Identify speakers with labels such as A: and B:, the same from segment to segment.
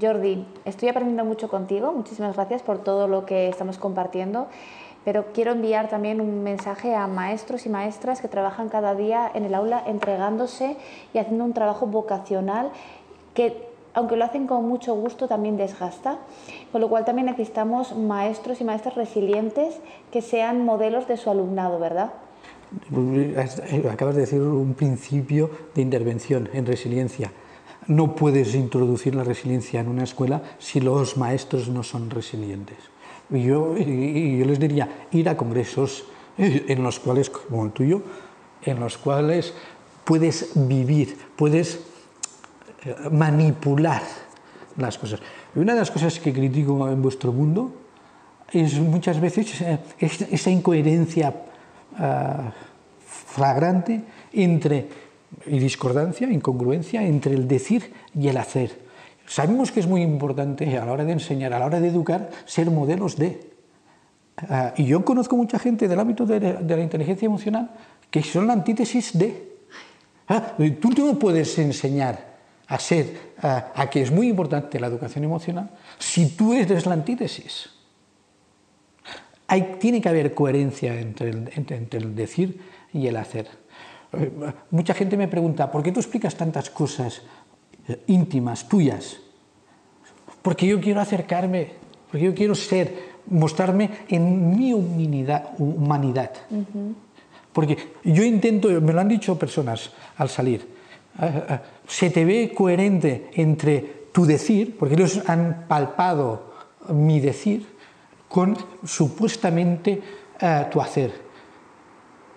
A: Jordi, estoy aprendiendo mucho contigo. Muchísimas gracias por todo lo que estamos compartiendo. Pero quiero enviar también un mensaje a maestros y maestras que trabajan cada día en el aula entregándose y haciendo un trabajo vocacional que, aunque lo hacen con mucho gusto, también desgasta. Con lo cual también necesitamos maestros y maestras resilientes que sean modelos de su alumnado, ¿verdad?
B: Acabas de decir un principio de intervención en resiliencia. No puedes introducir la resiliencia en una escuela si los maestros no son resilientes. Y yo, les diría, ir a congresos en los cuales, como el tuyo, en los cuales puedes vivir, puedes eh, manipular las cosas. Y una de las cosas que critico en vuestro mundo es muchas veces eh, esa incoherencia flagrante entre y discordancia, incongruencia entre el decir y el hacer. Sabemos que es muy importante a la hora de enseñar, a la hora de educar, ser modelos de. Ah, y yo conozco mucha gente del ámbito de, la inteligencia emocional que son la antítesis de. Ah, tú no puedes enseñar a ser, a, que es muy importante la educación emocional si tú eres la antítesis. Hay, tiene que haber coherencia entre el decir y el hacer. Eh, mucha gente me pregunta, ¿por qué tú explicas tantas cosas eh, íntimas, tuyas? Porque yo quiero acercarme, porque yo quiero ser, mostrarme en mi humanidad. Porque yo intento, me lo han dicho personas al salir, eh, se te ve coherente entre tu decir, porque ellos han palpado mi decir, con supuestamente tu hacer.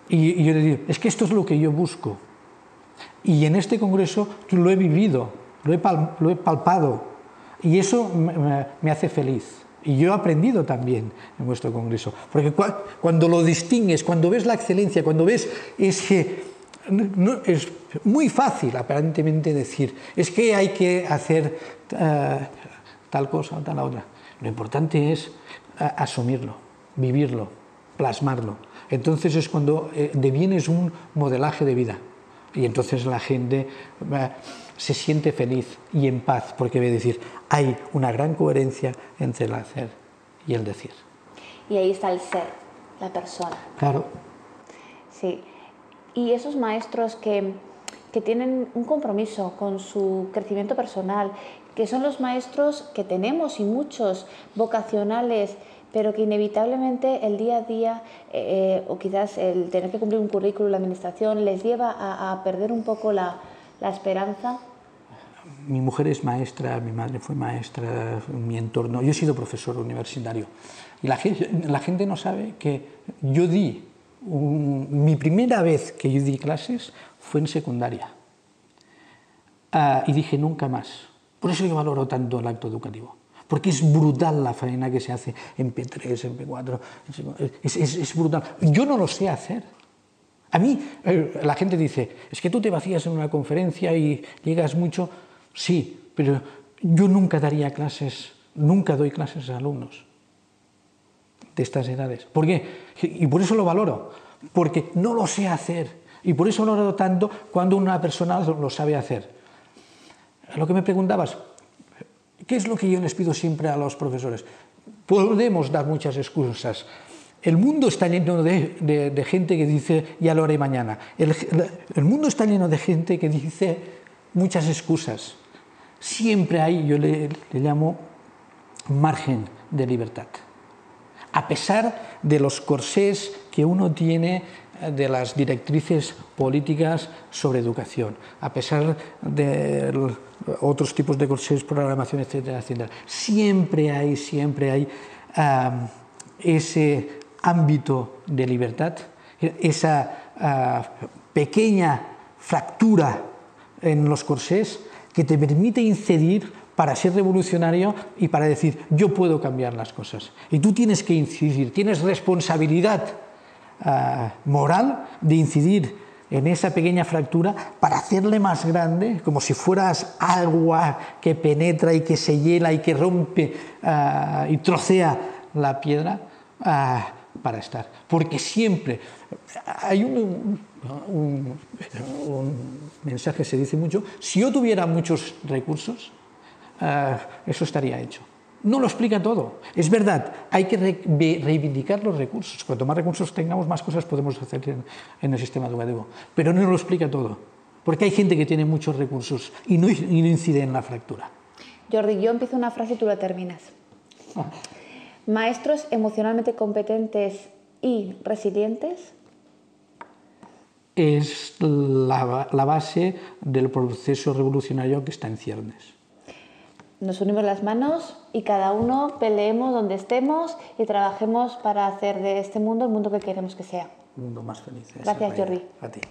B: Y, yo le digo, es que esto es lo que yo busco. Y en este congreso lo he vivido, lo he, palpado. Y eso me, hace feliz. Y yo he aprendido también en vuestro congreso. Porque cuando lo distingues, cuando ves la excelencia, cuando ves ese... es muy fácil aparentemente decir, es que hay que hacer eh, tal cosa o tal otra. Lo importante es eh, asumirlo, vivirlo, plasmarlo entonces es cuando eh, devienes un modelaje de vida. Y entonces la gente eh, se siente feliz y en paz, porque ve decir, hay una gran coherencia entre el hacer y el decir.
A: Y ahí está el ser, la persona.
B: Claro.
A: Sí. Y esos maestros que, que tienen un compromiso con su crecimiento personal, que son los maestros que tenemos y muchos vocacionales pero que inevitablemente el día a día eh, o quizás el tener que cumplir un currículo, la administración, les lleva a, perder un poco la, la, esperanza?
B: Mi mujer es maestra, mi madre fue maestra, mi entorno, yo he sido profesor universitario y la gente, la gente no sabe que yo di, mi primera vez que yo di clases fue en secundaria ah, y dije nunca más. Por eso yo valoro tanto el acto educativo porque es brutal la faena que se hace en P3, en P4, es, brutal. Yo no lo sé hacer. A mí eh, la gente dice, es que tú te vacías en una conferencia y llegas mucho. Sí, pero yo nunca daría clases, nunca doy clases a alumnos de estas edades. ¿Por qué? Y por eso lo valoro, porque no lo sé hacer. Y por eso lo valoro tanto cuando una persona lo sabe hacer. Lo que me preguntabas, ¿Qué es lo que yo les pido siempre a los profesores? Podemos dar muchas excusas. El mundo está lleno de, gente que dice, ya lo haré mañana. El, mundo está lleno de gente que dice muchas excusas. Siempre hay, yo le, le llamo, margen de libertad. A pesar de los corsés que uno tiene de las directrices políticas sobre educación, a pesar de otros tipos de corsés, programación, etcétera, etcétera. Siempre hay, siempre hay ese ámbito de libertad, esa ah, pequeña fractura en los corsés que te permite incidir para ser revolucionario y para decir yo puedo cambiar las cosas. Y tú tienes que incidir, tienes responsabilidad Ah, moral de incidir en esa pequeña fractura para hacerle más grande, como si fueras agua que penetra y que se hiela y que rompe ah, y trocea la piedra ah, para estar. Porque siempre hay un, mensaje, se dice mucho, si yo tuviera muchos recursos, eh, eso estaría hecho. No lo explica todo. Es verdad, hay que reivindicar los recursos. Cuanto más recursos tengamos, más cosas podemos hacer en, el sistema educativo. Pero no lo explica todo. Porque hay gente que tiene muchos recursos y no, y no incide en la fractura.
A: Jordi, yo empiezo una frase y tú la terminas. Ah. Maestros emocionalmente competentes y resilientes
B: es la, la, base del proceso revolucionario que está en ciernes.
A: Nos unimos las manos y cada uno peleemos donde estemos y trabajemos para hacer de este mundo el mundo que queremos que sea.
B: Un mundo más feliz.
A: Gracias, Jordi.
B: A ti.